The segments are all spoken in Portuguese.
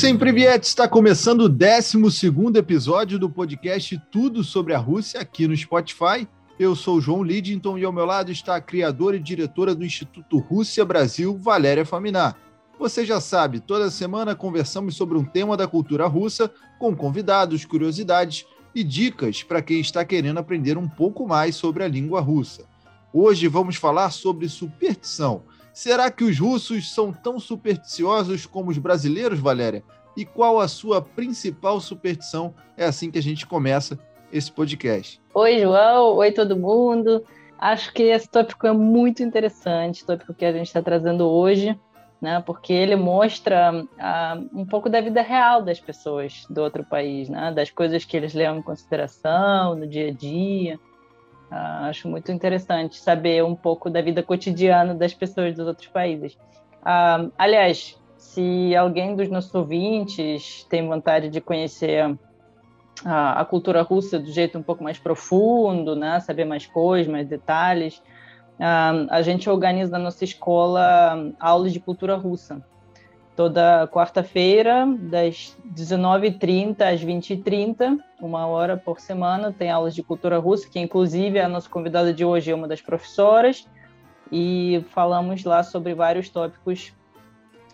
Sem Priviet está começando o 12 episódio do podcast Tudo sobre a Rússia aqui no Spotify. Eu sou o João Lidington e ao meu lado está a criadora e diretora do Instituto Rússia Brasil, Valéria Faminar. Você já sabe, toda semana conversamos sobre um tema da cultura russa com convidados, curiosidades e dicas para quem está querendo aprender um pouco mais sobre a língua russa. Hoje vamos falar sobre superstição. Será que os russos são tão supersticiosos como os brasileiros, Valéria? E qual a sua principal superstição? É assim que a gente começa esse podcast. Oi, João. Oi, todo mundo. Acho que esse tópico é muito interessante, tópico que a gente está trazendo hoje, né? Porque ele mostra uh, um pouco da vida real das pessoas do outro país, né? Das coisas que eles levam em consideração no dia a dia. Uh, acho muito interessante saber um pouco da vida cotidiana das pessoas dos outros países. Uh, aliás, se alguém dos nossos ouvintes tem vontade de conhecer a, a, cultura russa do jeito um pouco mais profundo, né? saber mais coisas, mais detalhes, uh, a gente organiza na nossa escola aulas de cultura russa toda quarta-feira, das 19h30 às 20h30, uma hora por semana, tem aulas de cultura russa, que inclusive a nossa convidada de hoje é uma das professoras, e falamos lá sobre vários tópicos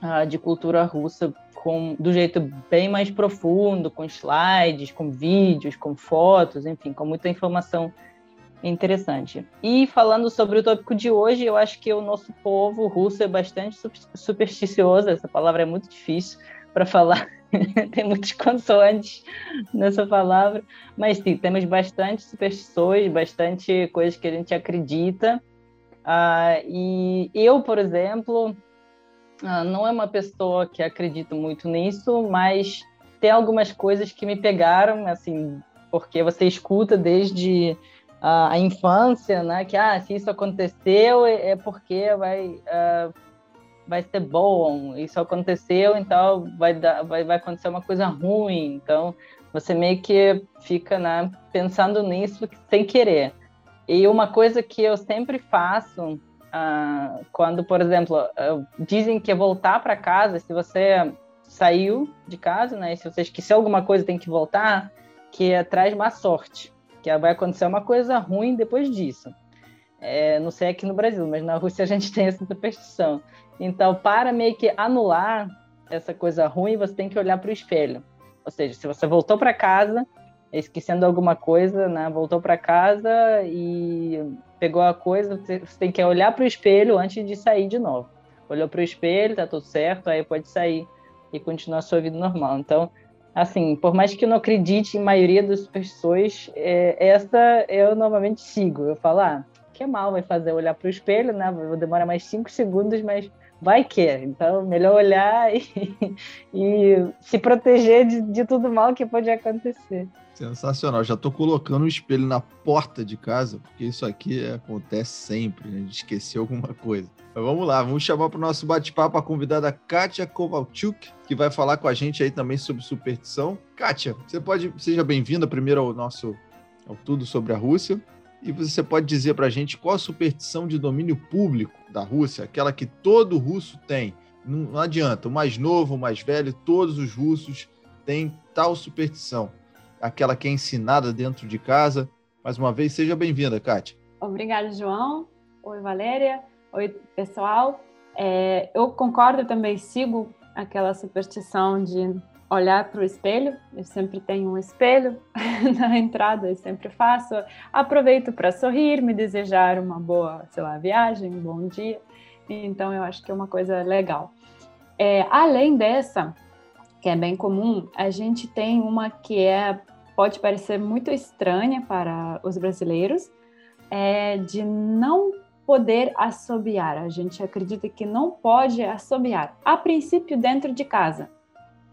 uh, de cultura russa com, do jeito bem mais profundo, com slides, com vídeos, com fotos, enfim, com muita informação interessante. E falando sobre o tópico de hoje, eu acho que o nosso povo russo é bastante supersticioso, essa palavra é muito difícil para falar, tem muitas consoantes nessa palavra, mas sim, temos bastante superstições, bastante coisas que a gente acredita. Uh, e eu, por exemplo, uh, não é uma pessoa que acredito muito nisso, mas tem algumas coisas que me pegaram, assim, porque você escuta desde a, a, infância, né? Que ah, se isso aconteceu é, é porque vai uh, vai ser bom. Isso aconteceu, então vai dar, vai, vai acontecer uma coisa ruim. Então você meio que fica né, pensando nisso sem querer. E uma coisa que eu sempre faço uh, quando, por exemplo, uh, dizem que é voltar para casa, se você saiu de casa, né? Se você esqueceu alguma coisa, tem que voltar, que traz má sorte que vai acontecer uma coisa ruim depois disso. É, não sei aqui no Brasil, mas na Rússia a gente tem essa superstição. Então, para meio que anular essa coisa ruim, você tem que olhar para o espelho. Ou seja, se você voltou para casa, esquecendo alguma coisa, né? voltou para casa e pegou a coisa, você tem que olhar para o espelho antes de sair de novo. Olhou para o espelho, tá tudo certo, aí pode sair e continuar a sua vida normal. Então, assim, por mais que eu não acredite em maioria das pessoas, é, essa eu normalmente sigo. Eu falo, ah, que mal vai fazer olhar para o espelho, né? Vou demorar mais cinco segundos, mas vai que. Então, melhor olhar e, e se proteger de, de tudo mal que pode acontecer. Sensacional. Já estou colocando o espelho na porta de casa, porque isso aqui acontece sempre, né? De esquecer alguma coisa. Mas vamos lá, vamos chamar para o nosso bate-papo a convidada Kátia Kovalchuk, que vai falar com a gente aí também sobre superstição. Kátia, você pode, seja bem-vinda primeiro ao nosso ao tudo sobre a Rússia. E você pode dizer para a gente qual a superstição de domínio público da Rússia, aquela que todo russo tem. Não, não adianta, o mais novo, o mais velho, todos os russos têm tal superstição. Aquela que é ensinada dentro de casa. Mais uma vez, seja bem-vinda, Kátia. Obrigada, João. Oi, Valéria. Oi, pessoal. É, eu concordo também, sigo aquela superstição de olhar para o espelho. Eu sempre tenho um espelho na entrada, eu sempre faço. Aproveito para sorrir, me desejar uma boa, sei lá, viagem, um bom dia. Então, eu acho que é uma coisa legal. É, além dessa, que é bem comum, a gente tem uma que é pode parecer muito estranha para os brasileiros, é de não poder assobiar. A gente acredita que não pode assobiar, a princípio dentro de casa,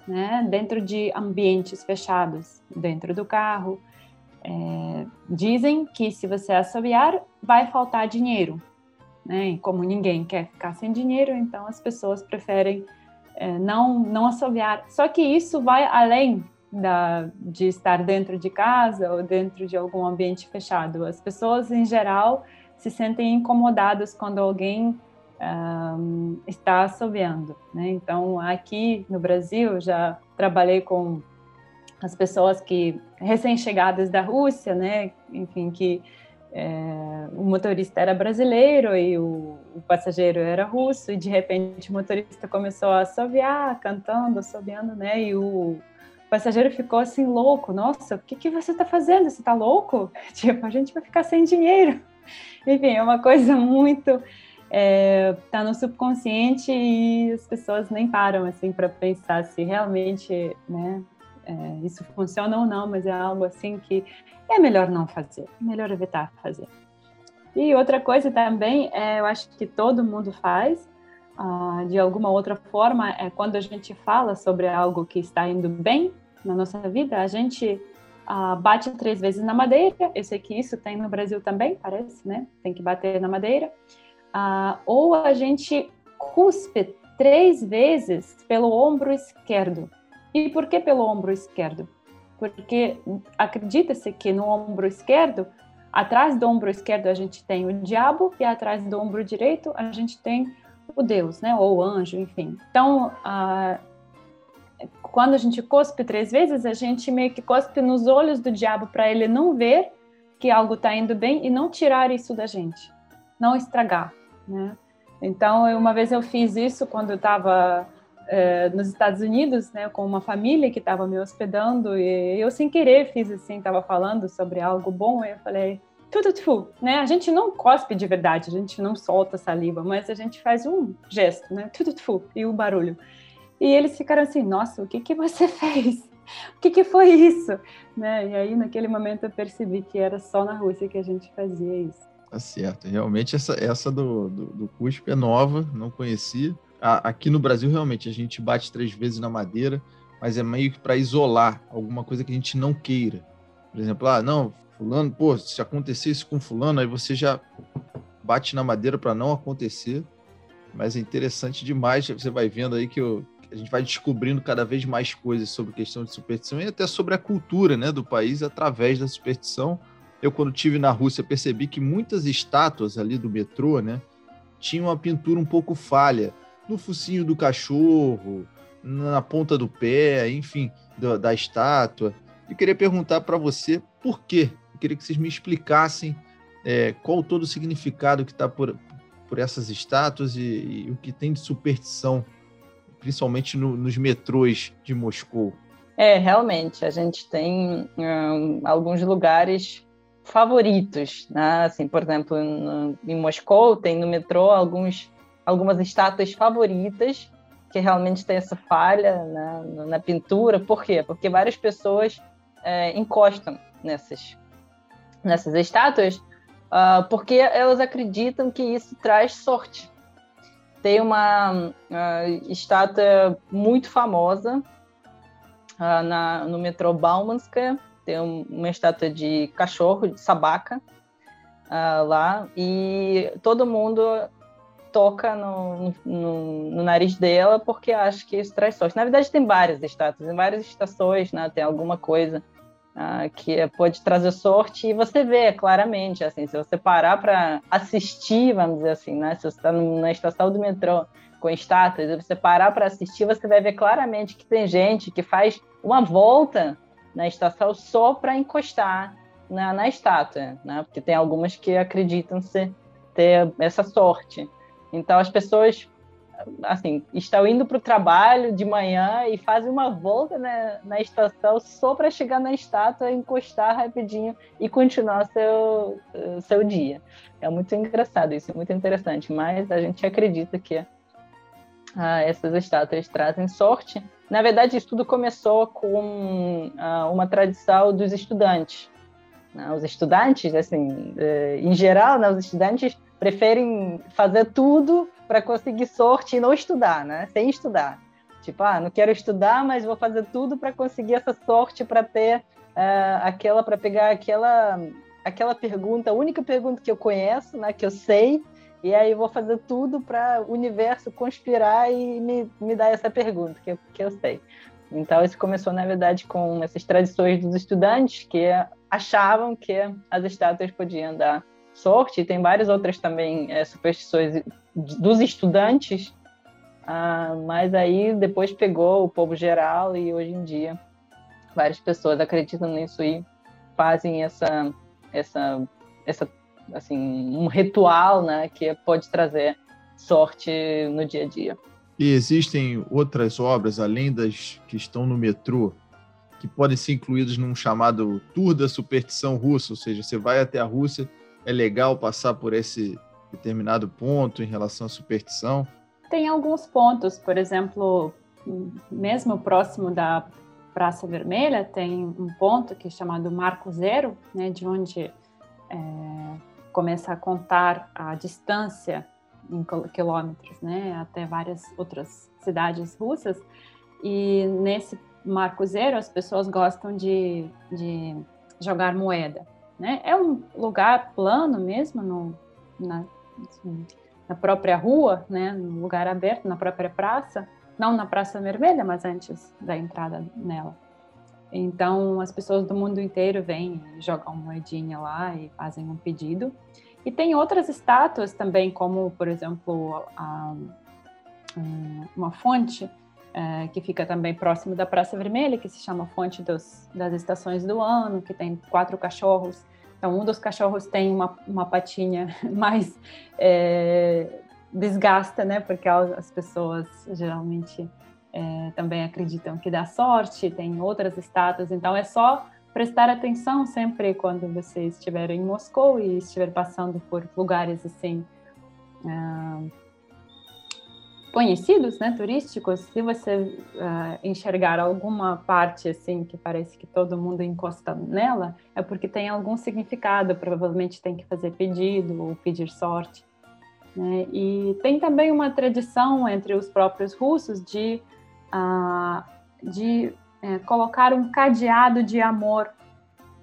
né? dentro de ambientes fechados, dentro do carro. É, dizem que se você assobiar, vai faltar dinheiro. Né? E como ninguém quer ficar sem dinheiro, então as pessoas preferem não, não assobiar. Só que isso vai além da, de estar dentro de casa ou dentro de algum ambiente fechado. As pessoas, em geral, se sentem incomodados quando alguém um, está assobiando. Né? Então, aqui no Brasil, já trabalhei com as pessoas que recém-chegadas da Rússia, né? enfim, que é, o motorista era brasileiro e o, o, passageiro era russo, e de repente o motorista começou a assoviar, cantando, assoviando, né? E o passageiro ficou assim louco: Nossa, o que, que você está fazendo? Você está louco? Tipo, a gente vai ficar sem dinheiro. Enfim, é uma coisa muito é, tá no subconsciente e as pessoas nem param assim para pensar se realmente, né, é, isso funciona ou não, mas é algo assim que é melhor não fazer, é melhor evitar fazer. E outra coisa também, é, eu acho que todo mundo faz, ah, de alguma outra forma, é quando a gente fala sobre algo que está indo bem na nossa vida, a gente ah, bate três vezes na madeira. Eu sei que isso tem no Brasil também, parece, né? Tem que bater na madeira ah, ou a gente cuspe três vezes pelo ombro esquerdo. E por que pelo ombro esquerdo? Porque acredita-se que no ombro esquerdo, atrás do ombro esquerdo a gente tem o diabo e atrás do ombro direito a gente tem o Deus, né? Ou o anjo, enfim. Então, ah, quando a gente cospe três vezes, a gente meio que cospe nos olhos do diabo para ele não ver que algo está indo bem e não tirar isso da gente, não estragar né? Então, uma vez eu fiz isso quando eu estava é, nos Estados Unidos, né, com uma família que estava me hospedando e eu sem querer fiz assim, estava falando sobre algo bom e eu falei tudo tu, né? A gente não cospe de verdade, a gente não solta saliva, mas a gente faz um gesto, né? Tudo tu e o barulho. E eles ficaram assim, nossa, o que que você fez? O que que foi isso? Né? E aí naquele momento eu percebi que era só na Rússia que a gente fazia isso. Tá certo. Realmente essa, essa do, do, do cuspe é nova, não conhecia. A, aqui no Brasil, realmente, a gente bate três vezes na madeira, mas é meio que para isolar alguma coisa que a gente não queira. Por exemplo, ah, não, fulano, pô, se acontecer isso com fulano, aí você já bate na madeira para não acontecer. Mas é interessante demais, você vai vendo aí que eu, a gente vai descobrindo cada vez mais coisas sobre questão de superstição e até sobre a cultura né, do país através da superstição eu, quando tive na Rússia, percebi que muitas estátuas ali do metrô, né, tinham uma pintura um pouco falha no focinho do cachorro, na ponta do pé, enfim, da, da estátua. Eu queria perguntar para você por quê. Eu queria que vocês me explicassem é, qual todo o significado que está por, por essas estátuas e, e, o que tem de superstição, principalmente no, nos metrôs de Moscou. É, realmente, a gente tem hum, alguns lugares favoritos, né? Assim, por exemplo, no, em Moscou tem no metrô alguns, algumas estátuas favoritas que realmente tem essa falha né, na pintura. Por quê? Porque várias pessoas é, encostam nessas, nessas estátuas uh, porque elas acreditam que isso traz sorte. Tem uma uh, estátua muito famosa uh, na, no metrô Baumanskaya, tem uma estátua de cachorro, de sabaca, lá, e todo mundo toca no, no, no, nariz dela porque acha que isso traz sorte. Na verdade, tem várias estátuas, em várias estações, né, tem alguma coisa uh, que pode trazer sorte, e você vê claramente, assim, se você parar para assistir, vamos dizer assim, né, se você está na estação do metrô com estátuas, e você parar para assistir, você vai ver claramente que tem gente que faz uma volta na estação só para encostar na, na estátua, né? Porque tem algumas que acreditam ser ter essa sorte. Então as pessoas assim estão indo para o trabalho de manhã e fazem uma volta na, na estação só para chegar na estátua, encostar rapidinho e continuar seu seu dia. É muito engraçado isso, é muito interessante. Mas a gente acredita que ah, essas estátuas trazem sorte na verdade, isso tudo começou com uh, uma tradição dos estudantes. Né? Os estudantes, assim, uh, em geral, né, os estudantes preferem fazer tudo para conseguir sorte e não estudar, né? Sem estudar. Tipo, ah, não quero estudar, mas vou fazer tudo para conseguir essa sorte, para ter uh, aquela, para pegar aquela, aquela pergunta, a única pergunta que eu conheço, né, que eu sei, e aí vou fazer tudo para o universo conspirar e me, me dar essa pergunta, que, que eu sei. Então, isso começou, na verdade, com essas tradições dos estudantes que achavam que as estátuas podiam dar sorte, tem várias outras também é, superstições dos estudantes, ah, mas aí depois pegou o povo geral e hoje em dia várias pessoas acreditam nisso e fazem essa, essa, essa assim, um ritual né, que pode trazer sorte no dia a dia. E existem outras obras, além das que estão no metrô, que podem ser incluídas num chamado Tour da Superstição Russa, ou seja, você vai até a Rússia, é legal passar por esse determinado ponto em relação à superstição? Tem alguns pontos, por exemplo, mesmo próximo da Praça Vermelha, tem um ponto que é chamado Marco Zero, né, de onde é, começa a contar a distância em quilômetros, né, até várias outras cidades russas. E nesse marco zero, as pessoas gostam de, de jogar moeda. Né? É um lugar plano mesmo, no, na, assim, na própria rua, né? no lugar aberto, na própria praça, não na Praça Vermelha, mas antes da entrada nela. Então, as pessoas do mundo inteiro vêm, jogam moedinha lá e fazem um pedido. E tem outras estátuas também, como, por exemplo, a, a, uma fonte é, que fica também próximo da Praça Vermelha, que se chama Fonte dos, das Estações do Ano, que tem quatro cachorros. Então, um dos cachorros tem uma, uma patinha mais é, desgasta, né? Porque as pessoas geralmente é, também acreditam que dá sorte, tem outras estátuas. Então, é só prestar atenção sempre quando você estiver em Moscou e estiver passando por lugares assim uh, conhecidos, né, turísticos. Se você uh, enxergar alguma parte assim que parece que todo mundo encosta nela, é porque tem algum significado. Provavelmente tem que fazer pedido ou pedir sorte. Né? E tem também uma tradição entre os próprios russos de uh, de é, colocar um cadeado de amor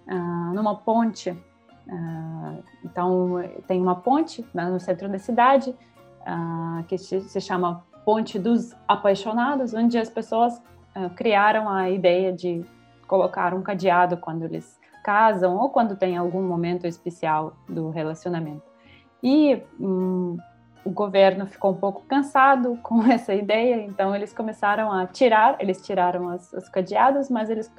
uh, numa ponte. Uh, então, tem uma ponte né, no centro da cidade uh, que se chama Ponte dos Apaixonados, onde as pessoas criaram a ideia de colocar um cadeado quando eles casam ou quando tem algum momento especial do relacionamento. E hum, o governo ficou um pouco cansado com essa ideia, então eles começaram a tirar, eles tiraram as, os cadeados, mas eles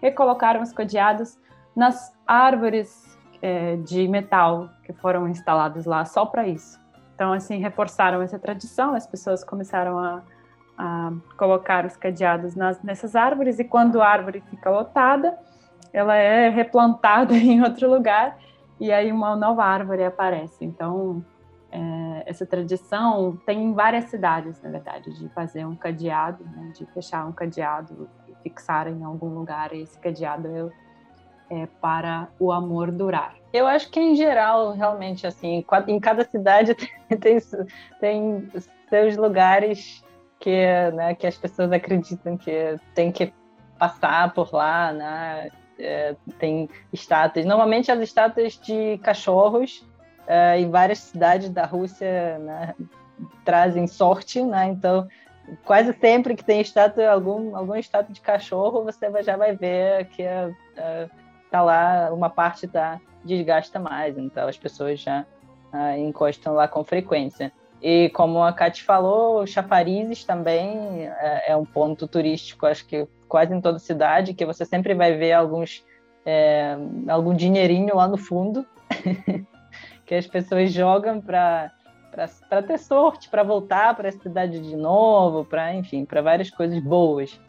recolocaram os cadeados nas árvores é, de metal que foram instaladas lá só para isso. Então, assim, reforçaram essa tradição, as pessoas começaram a, a colocar os cadeados nas, nessas árvores, e quando a árvore fica lotada, ela é replantada em outro lugar, e aí uma nova árvore aparece. Então, é, essa tradição tem em várias cidades, na verdade, de fazer um cadeado, né, de fechar um cadeado e fixar em algum lugar esse cadeado é, é, para o amor durar. Eu acho que em geral, realmente, assim, em cada cidade tem, tem seus lugares que, né, que as pessoas acreditam que tem que passar por lá, né? É, tem estátuas. Normalmente as estátuas de cachorros uh, em várias cidades da Rússia né, trazem sorte, né? Então, quase sempre que tem estátua, algum, algum estátua de cachorro, você já vai ver que uh, tá lá, uma parte tá, desgasta mais, então as pessoas já uh, encostam lá com frequência. E como a Kate falou, Chaparizes também é, é, um ponto turístico, acho que quase em toda cidade, que você sempre vai ver alguns é, algum dinheirinho lá no fundo. que as pessoas jogam para para ter sorte, para voltar para a cidade de novo, para enfim, para várias coisas boas.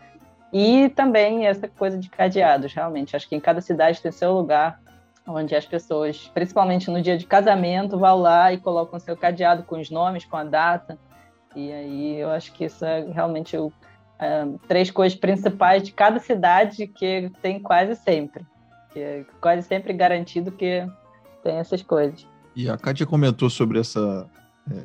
E também essa coisa de cadeados, realmente. Acho que em cada cidade tem seu lugar onde as pessoas, principalmente no dia de casamento, vão lá e colocam seu cadeado com os nomes, com a data. E aí eu acho que isso é realmente o, é, três coisas principais de cada cidade que tem quase sempre. Que é quase sempre garantido que tem essas coisas. E a Kátia comentou sobre essa é,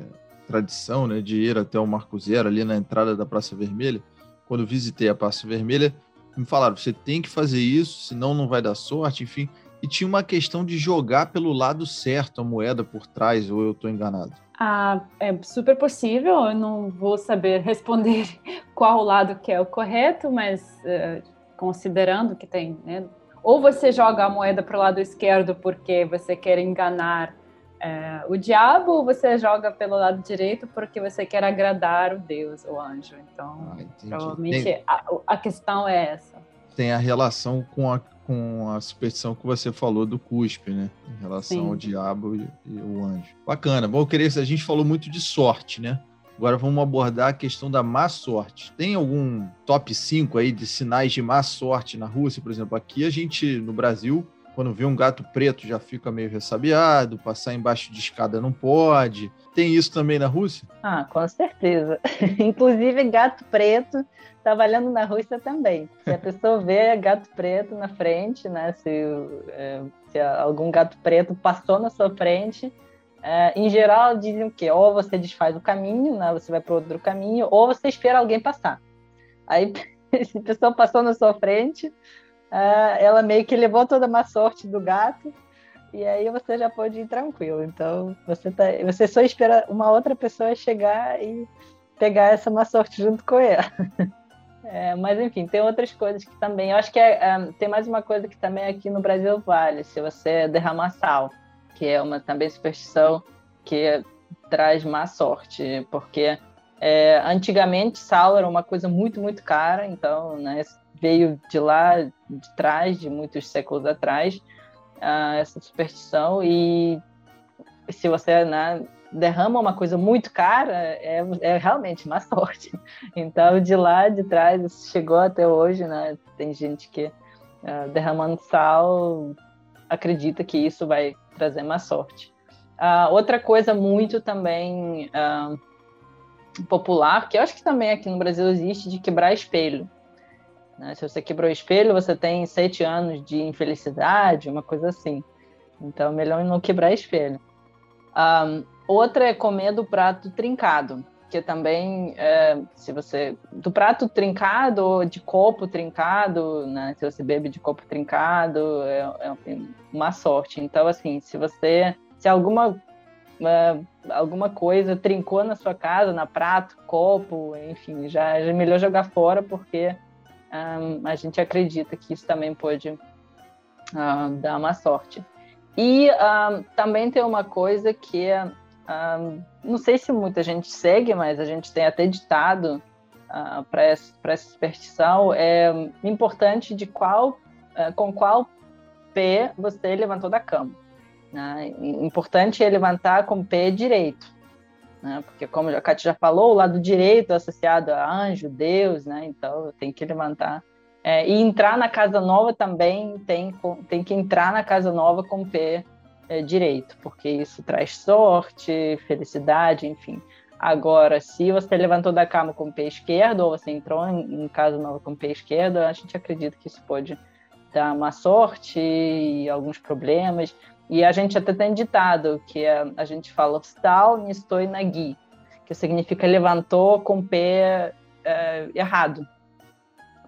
tradição né, de ir até o Marco Zero, ali na entrada da Praça Vermelha. Quando visitei a Praça Vermelha, me falaram: você tem que fazer isso, senão não vai dar sorte, enfim. E tinha uma questão de jogar pelo lado certo a moeda por trás, ou eu estou enganado? Ah, é super possível, eu não vou saber responder qual lado que é o correto, mas uh, considerando que tem, né, ou você joga a moeda para o lado esquerdo porque você quer enganar é, o diabo você joga pelo lado direito porque você quer agradar o Deus, o anjo. Então, ah, provavelmente Tem... a, a, questão é essa. Tem a relação com a, com a superstição que você falou do cuspe, né? Em relação Sim. ao diabo e, e, o anjo. Bacana. Bom, queria, a gente falou muito de sorte, né? Agora vamos abordar a questão da má sorte. Tem algum top 5 aí de sinais de má sorte na Rússia, por exemplo? Aqui a gente, no Brasil, quando vê um gato preto já fica meio ressabiado, passar embaixo de escada não pode. Tem isso também na Rússia? Ah, com certeza. Inclusive gato preto trabalhando na Rússia também. Se a pessoa vê gato preto na frente, né? Se, é, se algum gato preto passou na sua frente, é, em geral dizem o quê? Ou você desfaz o caminho, né? Você vai para outro caminho, ou você espera alguém passar. Aí, se a pessoa passou na sua frente, ela meio que levou toda a má sorte do gato e aí você já pode ir tranquilo. Então você tá, você só espera uma outra pessoa chegar e pegar essa má sorte junto com ela. É, mas enfim, tem outras coisas que também. Eu acho que é, é, tem mais uma coisa que também aqui no Brasil vale, se você derramar sal, que é uma também superstição que traz má sorte, porque é, antigamente sal era uma coisa muito, muito cara, então né, veio de lá, de trás, de muitos séculos atrás, uh, essa superstição. E se você né, derrama uma coisa muito cara, é, é realmente má sorte. Então, de lá de trás, isso chegou até hoje, né? Tem gente que uh, derramando sal acredita que isso vai trazer má sorte. Uh, outra coisa muito também uh, popular, que eu acho que também aqui no Brasil existe, de quebrar espelho. Né? Se você quebrou o espelho, você tem sete anos de infelicidade, uma coisa assim. Então, é melhor não quebrar espelho. Um, outra é comer do prato trincado, que também, é, se você. Do prato trincado ou de copo trincado, né? Se você bebe de copo trincado, é, é uma sorte. Então, assim, se você. Se alguma. É, alguma coisa trincou na sua casa, na prato, copo, enfim, já, já é melhor jogar fora, porque um, a gente acredita que isso também pode uh, dar uma sorte. E um, também tem uma coisa que um, não sei se muita gente segue, mas a gente tem até ditado uh, ah, para essa, essa superstição, é importante de qual, uh, com qual pé você levantou da cama. Né? Importante é levantar com o pé direito né? Porque como a Kátia já falou, o lado direito é associado a anjo, Deus, né? Então tem que levantar. É, e entrar na casa nova também tem, tem que entrar na casa nova com o pé é, direito, porque isso traz sorte, felicidade, enfim. Agora, se você levantou da cama com o pé esquerdo, ou você entrou em, em casa nova com o pé esquerdo, a gente acredita que isso pode dar uma sorte e alguns problemas. E a gente até tem ditado que a, a gente fala "stal estou nagi", que significa levantou com o pé é, errado.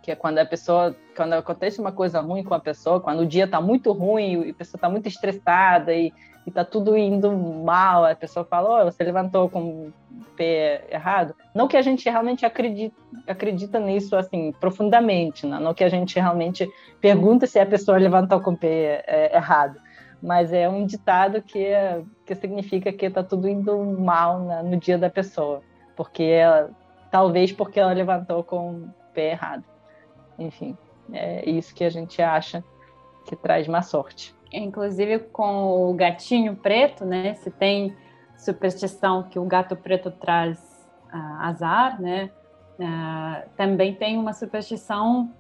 Que é quando a pessoa, quando acontece uma coisa ruim com a pessoa, quando o dia está muito ruim e a pessoa está muito estressada e está tudo indo mal, a pessoa fala, oh, você levantou com o pé errado. Não que a gente realmente acredita, acredita nisso assim profundamente, né? não que a gente realmente pergunta se a pessoa levantou com o pé é, errado mas é um ditado que, que significa que está tudo indo mal na, no dia da pessoa, porque ela, talvez porque ela levantou com o pé errado. Enfim, é isso que a gente acha que traz má sorte. Inclusive com o gatinho preto, né? Se tem superstição que o gato preto traz uh, azar, né? Uh, também tem uma superstição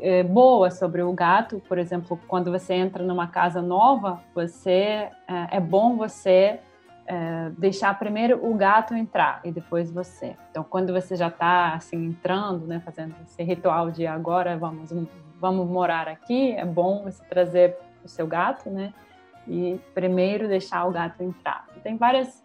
é, boa sobre o gato. Por exemplo, quando você entra numa casa nova, você é, é bom você é, deixar primeiro o gato entrar e depois você. Então, quando você já está assim entrando, né, fazendo esse ritual de agora vamos vamos morar aqui, é bom você trazer o seu gato, né? E primeiro deixar o gato entrar. Tem várias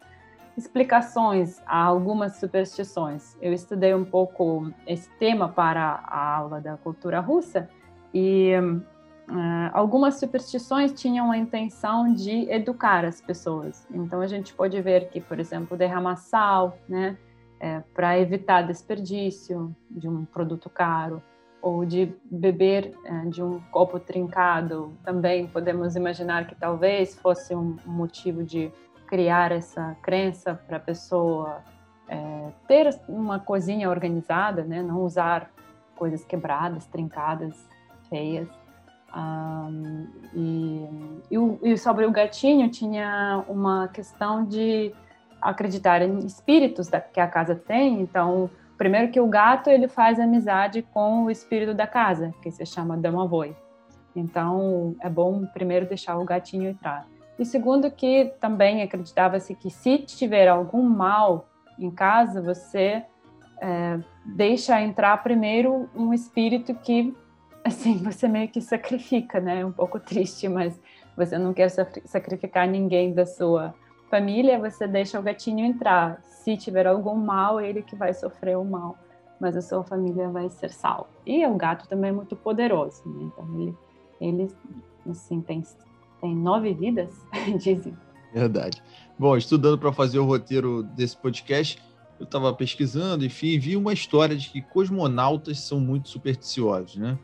explicações a algumas superstições. Eu estudei um pouco esse tema para a aula da cultura russa e uh, algumas superstições tinham a intenção de educar as pessoas. Então a gente pode ver que, por exemplo, derramar sal, né, é, para evitar desperdício de um produto caro ou de beber é, de um copo trincado, também podemos imaginar que talvez fosse um motivo de criar essa crença para a pessoa é, ter uma cozinha organizada, né? Não usar coisas quebradas, trincadas, feias. Um, e, e, e, sobre o gatinho tinha uma questão de acreditar em espíritos da, que a casa tem. Então, primeiro que o gato ele faz amizade com o espírito da casa, que se chama Damavoi. Então, é bom primeiro deixar o gatinho entrar. E segundo que também acreditava-se que se tiver algum mal em casa, você é, deixa entrar primeiro um espírito que, assim, você meio que sacrifica, né? Um pouco triste, mas você não quer sacrificar ninguém da sua família, você deixa o gatinho entrar. Se tiver algum mal, ele que vai sofrer o mal, mas a sua família vai ser salva. E o gato também é muito poderoso, né? Então ele, ele assim, tem, tem nove vidas, dizem. Verdade. Bom, estudando para fazer o roteiro desse podcast, eu estava pesquisando, enfim, vi uma história de que cosmonautas são muito supersticiosos, né?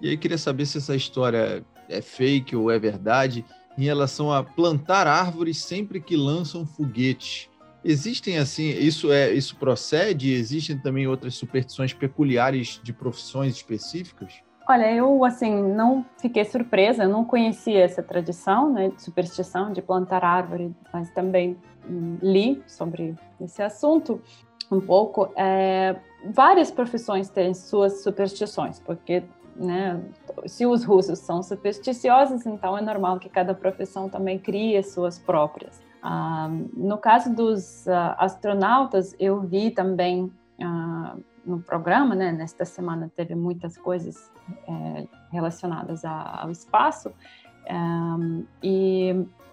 E aí queria saber se essa história é fake ou é verdade em relação a plantar árvores sempre que lançam foguetes. Existem assim, isso é, isso procede? Existem também outras superstições peculiares de profissões específicas? Olha, eu assim não fiquei surpresa, eu não conhecia essa tradição, né, de superstição de plantar árvore, mas também hum, li sobre esse assunto um pouco. É, várias profissões têm suas superstições, porque né, se os russos são supersticiosos, então é normal que cada profissão também crie suas próprias. Ah, no caso dos ah, astronautas, eu vi também no programa, né, nesta semana teve muitas coisas é, relacionadas a, ao espaço, um, e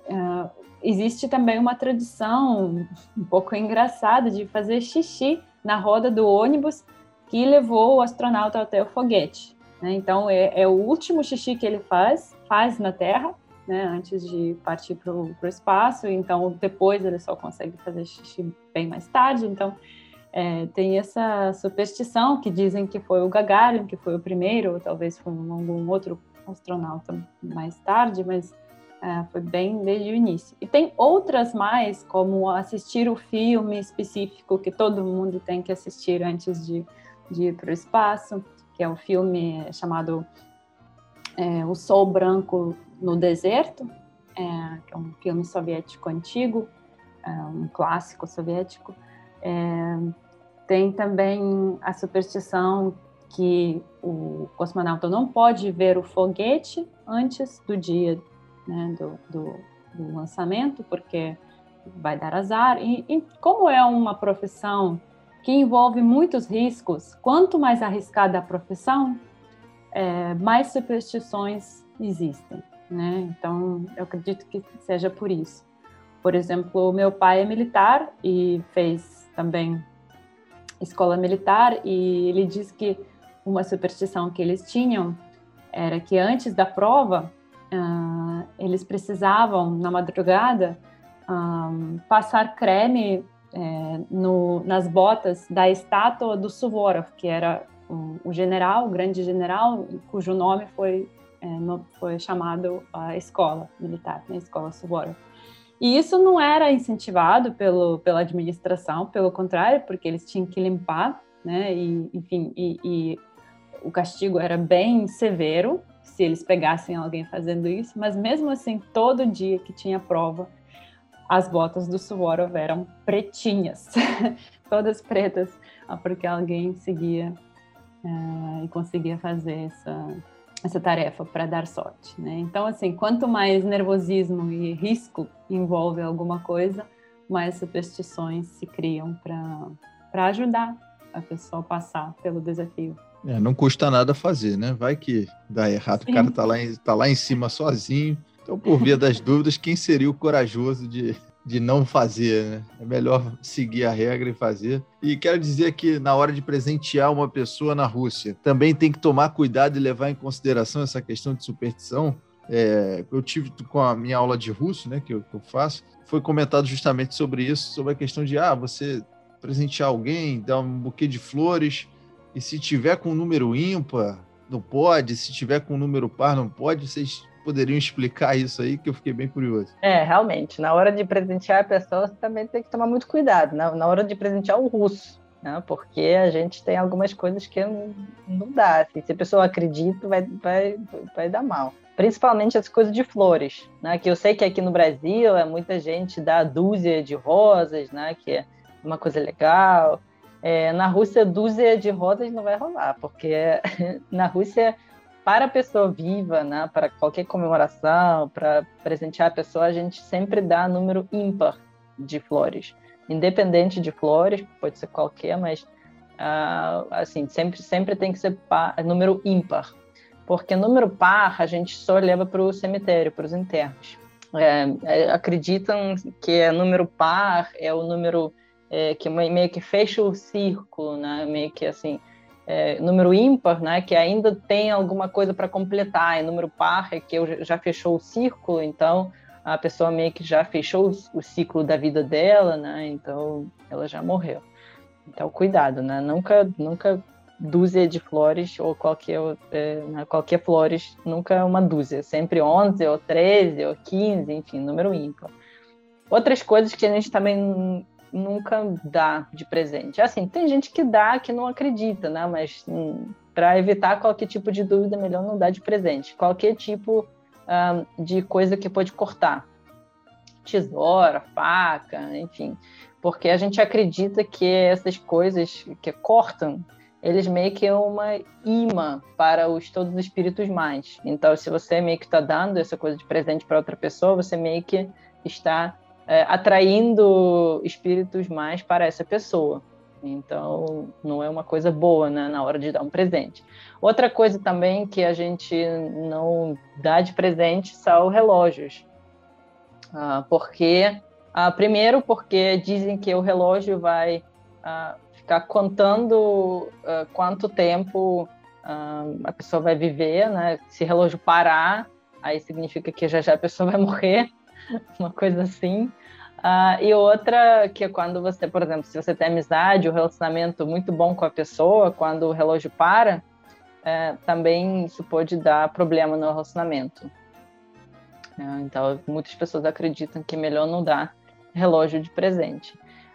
uh, existe também uma tradição um pouco engraçada de fazer xixi na roda do ônibus que levou o astronauta até o foguete. Né? Então, é, é, o último xixi que ele faz, faz na Terra, né, antes de partir para o espaço, então depois ele só consegue fazer xixi bem mais tarde. Então, é, tem essa superstição que dizem que foi o Gagarin que foi o primeiro, ou talvez foi algum outro astronauta mais tarde, mas é, foi bem desde o início. E tem outras mais, como assistir o filme específico que todo mundo tem que assistir antes de, de ir para o espaço, que é um filme chamado é, O Sol Branco no Deserto, é, que é um filme soviético antigo, é, um clássico soviético. É, tem também a superstição que o cosmonauta não pode ver o foguete antes do dia né, do, do, do, lançamento, porque vai dar azar. E, e, como é uma profissão que envolve muitos riscos, quanto mais arriscada a profissão, é, mais superstições existem. Né? Então, eu acredito que seja por isso. Por exemplo, meu pai é militar e fez também escola militar e ele diz que uma superstição que eles tinham era que antes da prova uh, eles precisavam na madrugada um, passar creme é, no, nas botas da estátua do Suvorov, que era um, o general, o grande general, cujo nome foi, é, no, foi chamado a escola militar, a escola Suvorov. E isso não era incentivado pelo, pela administração, pelo contrário, porque eles tinham que limpar, né? E, enfim, e, e o castigo era bem severo se eles pegassem alguém fazendo isso, mas mesmo assim, todo dia que tinha prova, as botas do Suvorov eram pretinhas, todas pretas, porque alguém seguia uh, e conseguia fazer essa, essa tarefa para dar sorte, né? Então, assim, quanto mais nervosismo e risco envolve alguma coisa, mais superstições se criam para ajudar a pessoa a passar pelo desafio. É, não custa nada fazer, né? Vai que dá errado, Sim. o cara tá lá, em, tá lá em cima sozinho. Então, por via das dúvidas, quem seria o corajoso de, de não fazer, né? É melhor seguir a regra e fazer. E quero dizer que na hora de presentear uma pessoa na Rússia, também tem que tomar cuidado e levar em consideração essa questão de superstição. É, eu tive com a minha aula de russo, né, que eu, que eu, faço, foi comentado justamente sobre isso, sobre a questão de ah, você presentear alguém, dar um buquê de flores, e se tiver com um número ímpar, não pode, se tiver com um número par, não pode, vocês poderiam explicar isso aí, que eu fiquei bem curioso. É, realmente. Na hora de presentear a pessoa, você também tem que tomar muito cuidado. Na, na hora de presentear o russo, né? porque a gente tem algumas coisas que não, não dá. Assim, se a pessoa acredita, vai, vai, vai dar mal. Principalmente as coisas de flores, né? que eu sei que aqui no Brasil é muita gente dá dúzia de rosas, né? que é uma coisa legal. É, na Rússia, dúzia de rosas não vai rolar, porque na Rússia para a pessoa viva, né, para qualquer comemoração, para presentear a pessoa, a gente sempre dá número ímpar de flores. Independente de flores, pode ser qualquer, mas uh, assim, sempre, sempre tem que ser par, número ímpar. Porque número par a gente só leva para o cemitério, para os enterros. É, é, acreditam que é número par é o número é, que meio que fecha o círculo, né? meio que assim, é, número ímpar, né, que ainda tem alguma coisa para completar, e número par é que eu já fechou o círculo, então a pessoa meio que já fechou o, ciclo da vida dela, né, então ela já morreu. Então cuidado, né, nunca, nunca dúzia de flores ou qualquer, é, né, qualquer flores, nunca uma dúzia, sempre 11 ou 13 ou 15, enfim, número ímpar. Outras coisas que a gente também nunca dá de presente. Assim, tem gente que dá que não acredita, né? Mas hum, para evitar qualquer tipo de dúvida, melhor não dar de presente. Qualquer tipo um, de coisa que pode cortar. Tesoura, faca, enfim. Porque a gente acredita que essas coisas que cortam, eles meio que é uma imã para os todos os espíritos mais. Então, se você meio que está dando essa coisa de presente para outra pessoa, você meio que está é, atraindo espíritos mais para essa pessoa. Então, não é uma coisa boa né, na hora de dar um presente. Outra coisa também que a gente não dá de presente são relógios. Ah, porque, ah, primeiro, porque dizem que o relógio vai ah, ficar contando quanto tempo a pessoa vai viver, né? Se o relógio parar, aí significa que já já a pessoa vai morrer, uma coisa assim. Uh, e outra que é quando você, por exemplo, se você tem amizade, um relacionamento muito bom com a pessoa, quando o relógio para, é, também isso pode dar problema no relacionamento. É, então, muitas pessoas acreditam que é melhor não dar relógio de presente.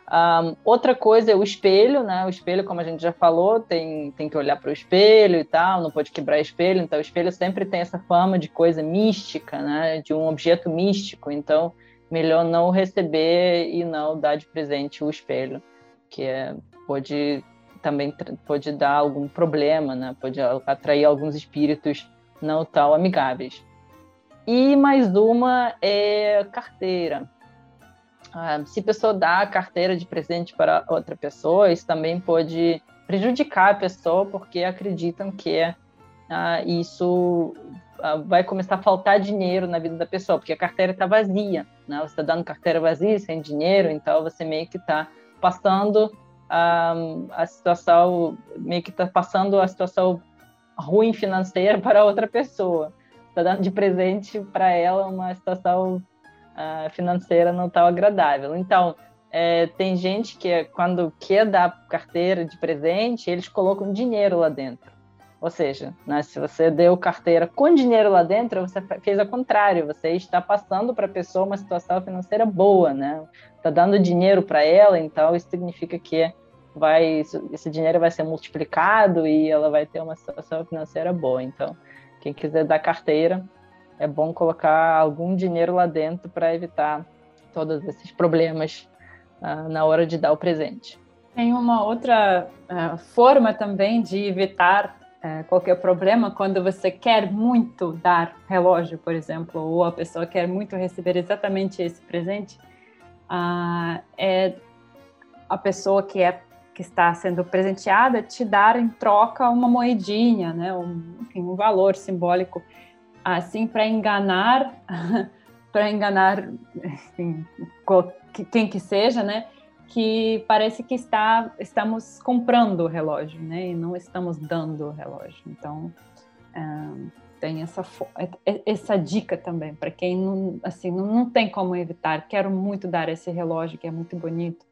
Um, outra coisa é o espelho, né? O espelho, como a gente já falou, tem, tem que olhar para o espelho e tal, não pode quebrar espelho. Então, o espelho sempre tem essa fama de coisa mística, né? De um objeto místico. Então, melhor não receber e não dar de presente o espelho, que é, pode também pode dar algum problema, né? Pode atrair alguns espíritos não tão amigáveis. E mais uma é carteira. Ah, se a pessoa dá a carteira de presente para outra pessoa, isso também pode prejudicar a pessoa, porque acreditam que ah, isso ah, vai começar a faltar dinheiro na vida da pessoa, porque a carteira está vazia, né? Você está dando carteira vazia, sem dinheiro, então você meio que está passando um, a situação, meio que está passando a situação ruim financeira para outra pessoa. Está dando de presente para ela uma situação financeira não tão agradável. Então, é, tem gente que quando quer dar carteira de presente, eles colocam dinheiro lá dentro. Ou seja, né, se você deu carteira com dinheiro lá dentro, você fez ao contrário, você está passando para a pessoa uma situação financeira boa, né? Está dando dinheiro para ela, então isso significa que vai esse dinheiro vai ser multiplicado e ela vai ter uma situação financeira boa. Então, quem quiser dar carteira, é bom colocar algum dinheiro lá dentro para evitar todos esses problemas uh, na hora de dar o presente. Tem uma outra uh, forma também de evitar é, qualquer problema quando você quer muito dar relógio, por exemplo, ou a pessoa quer muito receber exatamente esse presente, é a pessoa que é que está sendo presenteada te dar em troca uma moedinha, né, um, enfim, um valor simbólico, assim para enganar, para enganar, enfim, quem que seja, né, que parece que está, estamos comprando o relógio, né? E não estamos dando o relógio. Então, é, tem essa, é, é, essa dica também para quem não, assim, não, não tem como evitar. Quero muito dar esse relógio que é muito bonito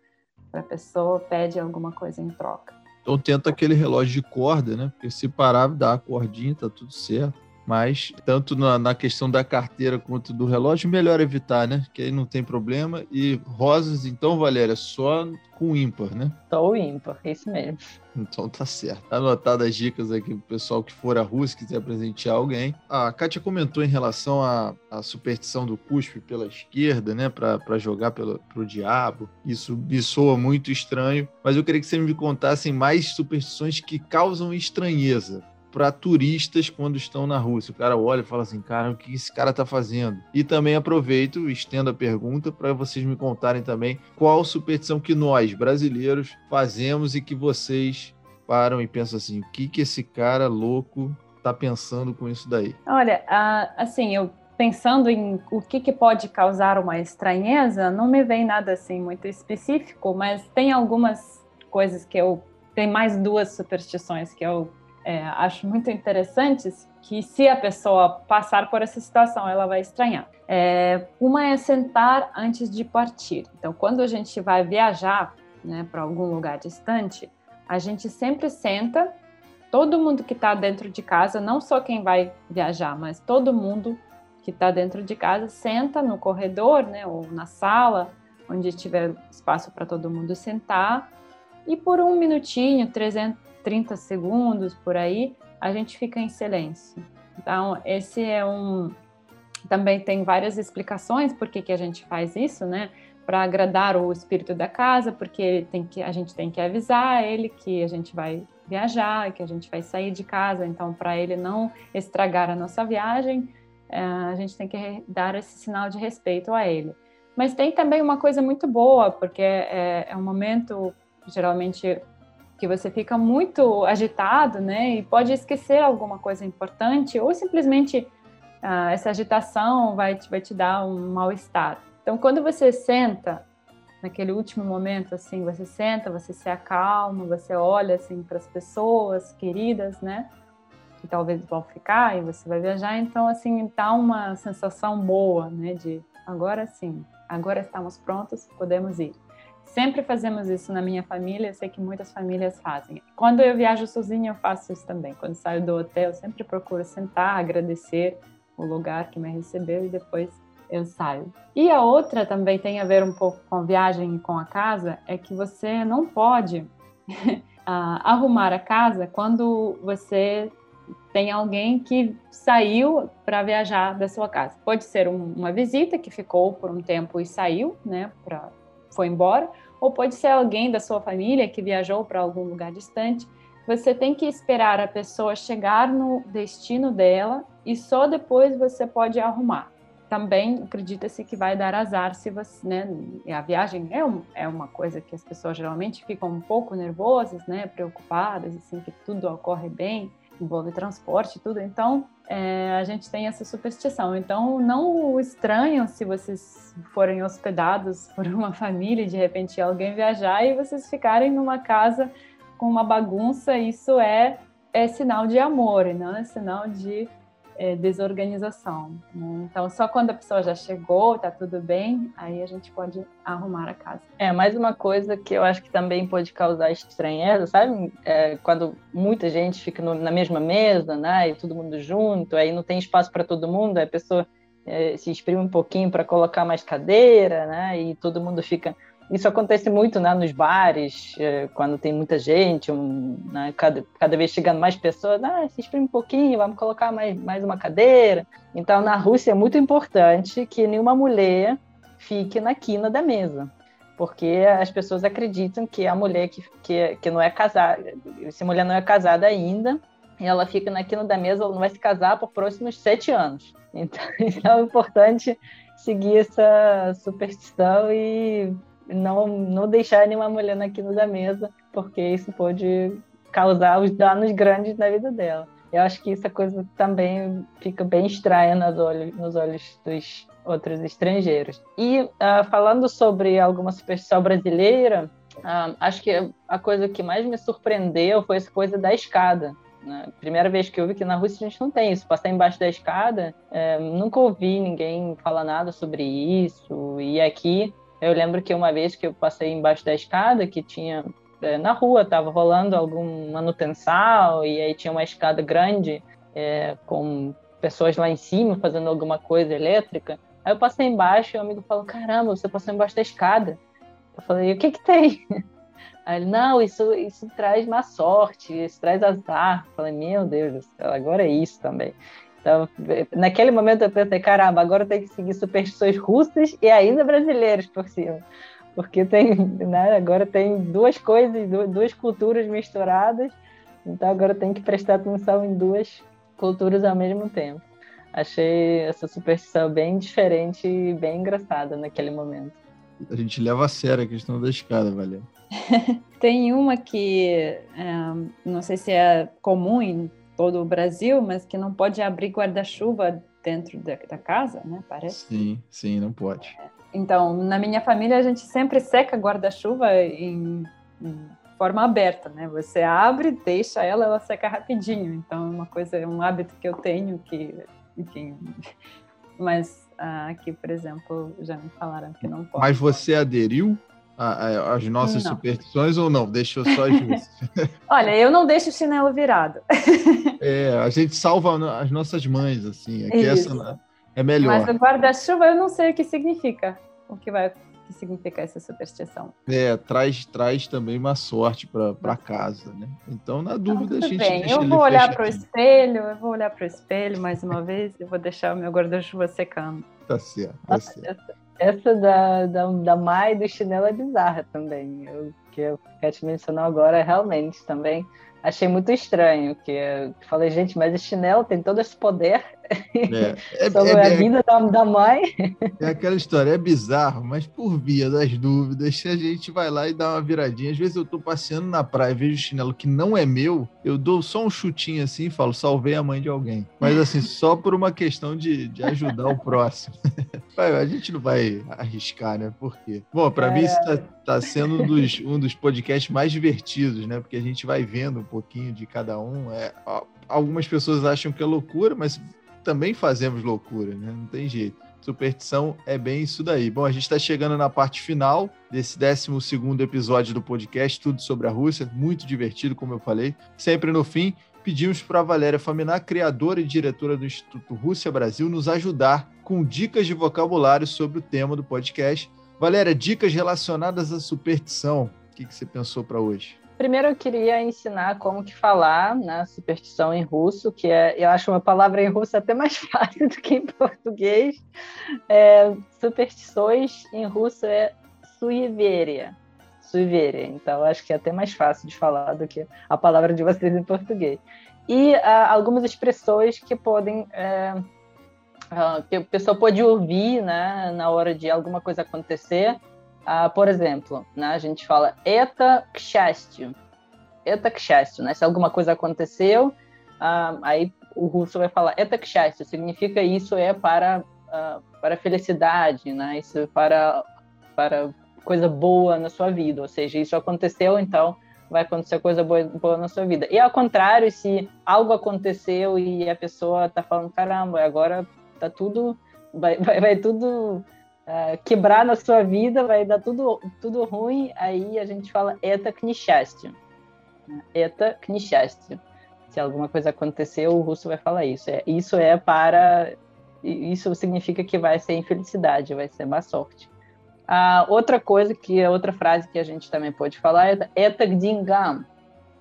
para a pessoa, pede alguma coisa em troca. Então tenta aquele relógio de corda, né? Porque se parar, dá a cordinha, tá tudo certo. Mas, tanto na, na, questão da carteira quanto do relógio, melhor evitar, né? Que aí não tem problema. E rosas, então, Valéria, só com ímpar, né? Só o ímpar, é isso mesmo. Então tá certo. Anotadas as dicas aqui pro pessoal que for à Rússia, quiser presentear alguém. A Kátia comentou em relação à, à superstição do cuspe pela esquerda, né? Para jogar pelo, pro diabo. Isso me soa muito estranho, mas eu queria que vocês me contassem mais superstições que causam estranheza para turistas quando estão na Rússia. O cara olha e fala assim, cara, o que esse cara está fazendo? E também aproveito, estendo a pergunta para vocês me contarem também qual superstição que nós, brasileiros, fazemos e que vocês param e pensam assim, o que que esse cara louco está pensando com isso daí? Olha, assim, eu pensando em o que, que pode causar uma estranheza, não me vem nada assim muito específico, mas tem algumas coisas que eu tem mais duas superstições que eu é, acho muito interessantes que se a pessoa passar por essa situação, ela vai estranhar. É, uma é sentar antes de partir. Então, quando a gente vai viajar né, para algum lugar distante, a gente sempre senta, todo mundo que está dentro de casa, não só quem vai viajar, mas todo mundo que está dentro de casa, senta no corredor né, ou na sala, onde tiver espaço para todo mundo sentar, e por um minutinho, 300, 30 segundos por aí, a gente fica em silêncio. Então, esse é um. Também tem várias explicações por que, que a gente faz isso, né? Para agradar o espírito da casa, porque tem que, a gente tem que avisar ele que a gente vai viajar, que a gente vai sair de casa. Então, para ele não estragar a nossa viagem, é, a gente tem que dar esse sinal de respeito a ele. Mas tem também uma coisa muito boa, porque é, é um momento, geralmente que você fica muito agitado, né? E pode esquecer alguma coisa importante ou simplesmente ah, essa agitação vai te, vai te dar um mal-estar. Então, quando você senta naquele último momento, assim, você senta, você se acalma, você olha assim para as pessoas queridas, né? Que talvez vão ficar e você vai viajar, então assim dá uma sensação boa, né? De agora sim, agora estamos prontos, podemos ir. Sempre fazemos isso na minha família, eu sei que muitas famílias fazem. Quando eu viajo sozinha, eu faço isso também. Quando saio do hotel, eu sempre procuro sentar, agradecer o lugar que me recebeu e depois eu saio. E a outra também tem a ver um pouco com a viagem e com a casa, é que você não pode arrumar a casa quando você tem alguém que saiu para viajar da sua casa. Pode ser um, uma visita que ficou por um tempo e saiu, né, pra, foi embora, ou pode ser alguém da sua família que viajou para algum lugar distante. Você tem que esperar a pessoa chegar no destino dela e só depois você pode arrumar. Também acredita-se que vai dar azar se você, né? A viagem é, um, é uma coisa que as pessoas geralmente ficam um pouco nervosas, né? Preocupadas, assim, que tudo ocorre bem envolve transporte e tudo. Então, é, a gente tem essa superstição. Então, não estranham se vocês forem hospedados por uma família e de repente alguém viajar e vocês ficarem numa casa com uma bagunça. Isso é, é sinal de amor, não é sinal de é, desorganização. Né? Então, só quando a pessoa já chegou, tá tudo bem, aí a gente pode arrumar a casa. É, mais uma coisa que eu acho que também pode causar estranheza, sabe? É, quando muita gente fica no, na mesma mesa, né, e todo mundo junto, aí não tem espaço para todo mundo, a pessoa é, se exprime um pouquinho para colocar mais cadeira, né, e todo mundo fica isso acontece muito né, nos bares, é, quando tem muita gente, um, né, cada, cada vez chegando mais pessoas, ah, se exprime um pouquinho, vamos colocar mais, mais uma cadeira. Então, na Rússia é muito importante que nenhuma mulher fique na quina da mesa, porque as pessoas acreditam que a mulher que, que, que não é casada, se a mulher não é casada ainda, ela fica na quina da mesa, ela não vai se casar por próximos sete anos. Então, então é importante seguir essa superstição e não, não deixar nenhuma mulher na quina da mesa, porque isso pode causar os danos grandes na vida dela. Eu acho que essa coisa também fica bem estranha nos olhos, nos olhos dos outros estrangeiros. E uh, falando sobre alguma superstição brasileira, uh, acho que a coisa que mais me surpreendeu foi essa coisa da escada. Né? Primeira vez que eu vi que na Rússia a gente não tem isso. Passar embaixo da escada, é, nunca ouvi ninguém falar nada sobre isso. E aqui eu lembro que uma vez que eu passei embaixo da escada, que tinha é, na rua, estava rolando algum manutenção, e aí tinha uma escada grande é, com pessoas lá em cima fazendo alguma coisa elétrica. Aí eu passei embaixo e o amigo falou: Caramba, você passou embaixo da escada. Eu falei: O que que tem? Aí ele: Não, isso, isso traz má sorte, isso traz azar. Eu falei: Meu Deus do céu, agora é isso também. Então, naquele momento eu pensei: Caramba, agora tem que seguir superstições russas e ainda brasileiras por cima. Porque tem, né, agora tem duas coisas, duas culturas misturadas. Então agora tem que prestar atenção em duas culturas ao mesmo tempo. Achei essa superstição bem diferente e bem engraçada naquele momento. A gente leva a sério a questão da escada, Valeu. Tem uma que é, não sei se é comum em todo o Brasil, mas que não pode abrir guarda-chuva dentro da, da, casa, né? Parece. Sim, sim, não pode. Então, na minha família a gente sempre seca guarda-chuva em, em forma aberta, né? Você abre, deixa ela, ela seca rapidinho. Então, é uma coisa, é um hábito que eu tenho que, enfim. Mas ah, aqui, por exemplo, já me falaram que não pode. Mas você aderiu às nossas não. superstições ou não? Deixou só as Olha, eu não deixo o chinelo virado. é, a gente salva as nossas mães, assim. Aqui essa é melhor. Mas o guarda-chuva eu não sei o que significa. O que vai que significa essa superstição. É, traz, traz também uma sorte para casa, né? Então, na dúvida, então, a gente. Bem, eu vou olhar para o espelho, eu vou olhar para o espelho mais uma vez e vou deixar o meu guarda-chuva secando. Tá certo, tá certo. Essa, da, da, da Mai do chinelo é bizarra também. O que eu quero te mencionar agora realmente também achei muito estranho, que eu falei, gente, mas esse chinelo tem todo esse poder é, é, sobre é, a vida da, da mãe. É aquela história, é bizarro, mas por via das dúvidas, se a gente vai lá e dá uma viradinha, às vezes eu tô passeando na praia e vejo chinelo que não é meu, eu dou só um chutinho assim e falo, salvei a mãe de alguém. Mas assim, só por uma questão de, de ajudar o próximo. a gente não vai arriscar, né? Por quê? Bom, para mim isso tá, tá sendo um dos, um dos podcasts mais divertidos, né? Porque a gente vai vendo um pouquinho de cada um. É, algumas pessoas acham que é loucura, mas também fazemos loucura, né? Não tem jeito. Superstição é bem isso daí. Bom, a gente está chegando na parte final desse 12 episódio do podcast, tudo sobre a Rússia. Muito divertido, como eu falei. Sempre no fim, pedimos para a Valéria Faminar, criadora e diretora do Instituto Rússia Brasil, nos ajudar com dicas de vocabulário sobre o tema do podcast. Valéria, dicas relacionadas à superstição. O que, que você pensou para hoje? Primeiro eu queria ensinar como que falar na né, superstição em russo, que é, eu acho uma palavra em russo até mais fácil do que em português. É, superstições em russo é suiveria. Suiveria. Então acho que é até mais fácil de falar do que a palavra de vocês em português. E uh, algumas expressões que podem é, uh, que a pessoa pode ouvir, né, na hora de alguma coisa acontecer Uh, por exemplo, né, a gente fala Eta Kshastio. Eta Kshastio, né? Se alguma coisa aconteceu, uh, aí o russo vai falar Eta Kshastio, significa isso é para, uh, para felicidade, né? Isso é para, para coisa boa na sua vida. Ou seja, isso aconteceu, então vai acontecer coisa boa, boa na sua vida. E ao contrário, se algo aconteceu e a pessoa tá falando, caramba, agora tá tudo... Vai, vai, vai tudo uh, quebrar na sua vida, vai dar tudo, tudo ruim, aí a gente fala eta knishyastya. Eta knishyastya. Se alguma coisa acontecer, o russo vai falar isso. É, isso é para... Isso significa que vai ser infelicidade, vai ser má sorte. Uh, outra coisa, que é outra frase que a gente também pode falar é eta gdingam.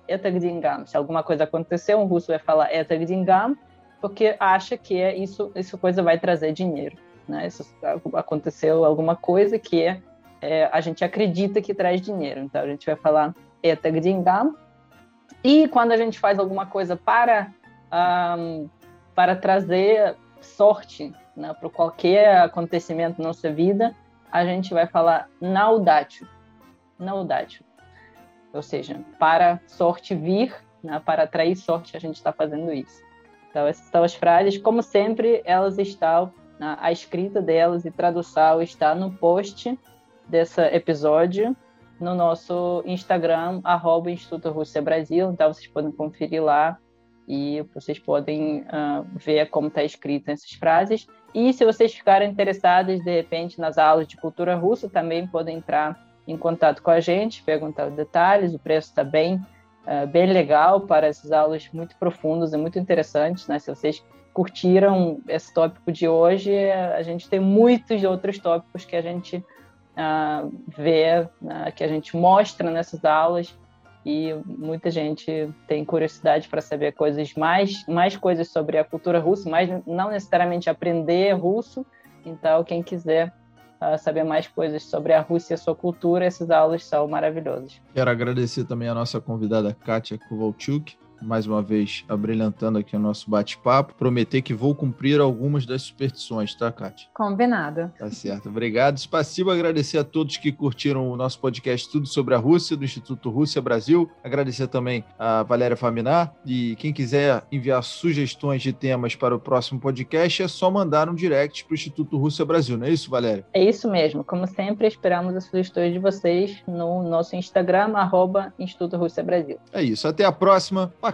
Eta gdingam. Se alguma coisa acontecer, um russo vai falar eta gdingam, porque acha que é isso, isso coisa vai trazer dinheiro né? Isso aconteceu alguma coisa que é, a gente acredita que traz dinheiro. Então a gente vai falar etagdingam. E quando a gente faz alguma coisa para um, para trazer sorte né, para qualquer acontecimento na nossa vida, a gente vai falar naudatio. Naudatio. Ou seja, para sorte vir, né, para atrair sorte, a gente está fazendo isso. Então, essas são as frases. Como sempre, elas estão a escrita delas e tradução está no post desse episódio no nosso Instagram, arroba Instituto Rússia Brasil. Então vocês podem conferir lá e vocês podem uh, ver como está escrita essas frases. E se vocês ficarem interessados, de repente, nas aulas de cultura russa, também podem entrar em contato com a gente, perguntar os detalhes. O preço está bem, uh, bem legal para essas aulas muito profundas e muito interessantes. Né? Se vocês curtiram esse tópico de hoje. A gente tem muitos outros tópicos que a gente uh, vê, uh, que a gente mostra nessas aulas e muita gente tem curiosidade para saber coisas mais, mais coisas sobre a cultura russa, mas não necessariamente aprender russo. Então, quem quiser uh, saber mais coisas sobre a Rússia e a sua cultura, essas aulas são maravilhosas. Quero agradecer também a nossa convidada Kátia Kovalchuk, mais uma vez abrilhantando aqui o nosso bate-papo. Prometer que vou cumprir algumas das superstições, tá, Kátia? Combinado. Tá certo. Obrigado. Espacibo agradecer a todos que curtiram o nosso podcast Tudo sobre a Rússia, do Instituto Rússia Brasil. Agradecer também a Valéria Faminar. E quem quiser enviar sugestões de temas para o próximo podcast, é só mandar um direct para o Instituto Rússia Brasil, não é isso, Valéria? É isso mesmo. Como sempre, esperamos as sugestões de vocês no nosso Instagram, arroba Instituto Rússia Brasil. É isso. Até a próxima. Pacá,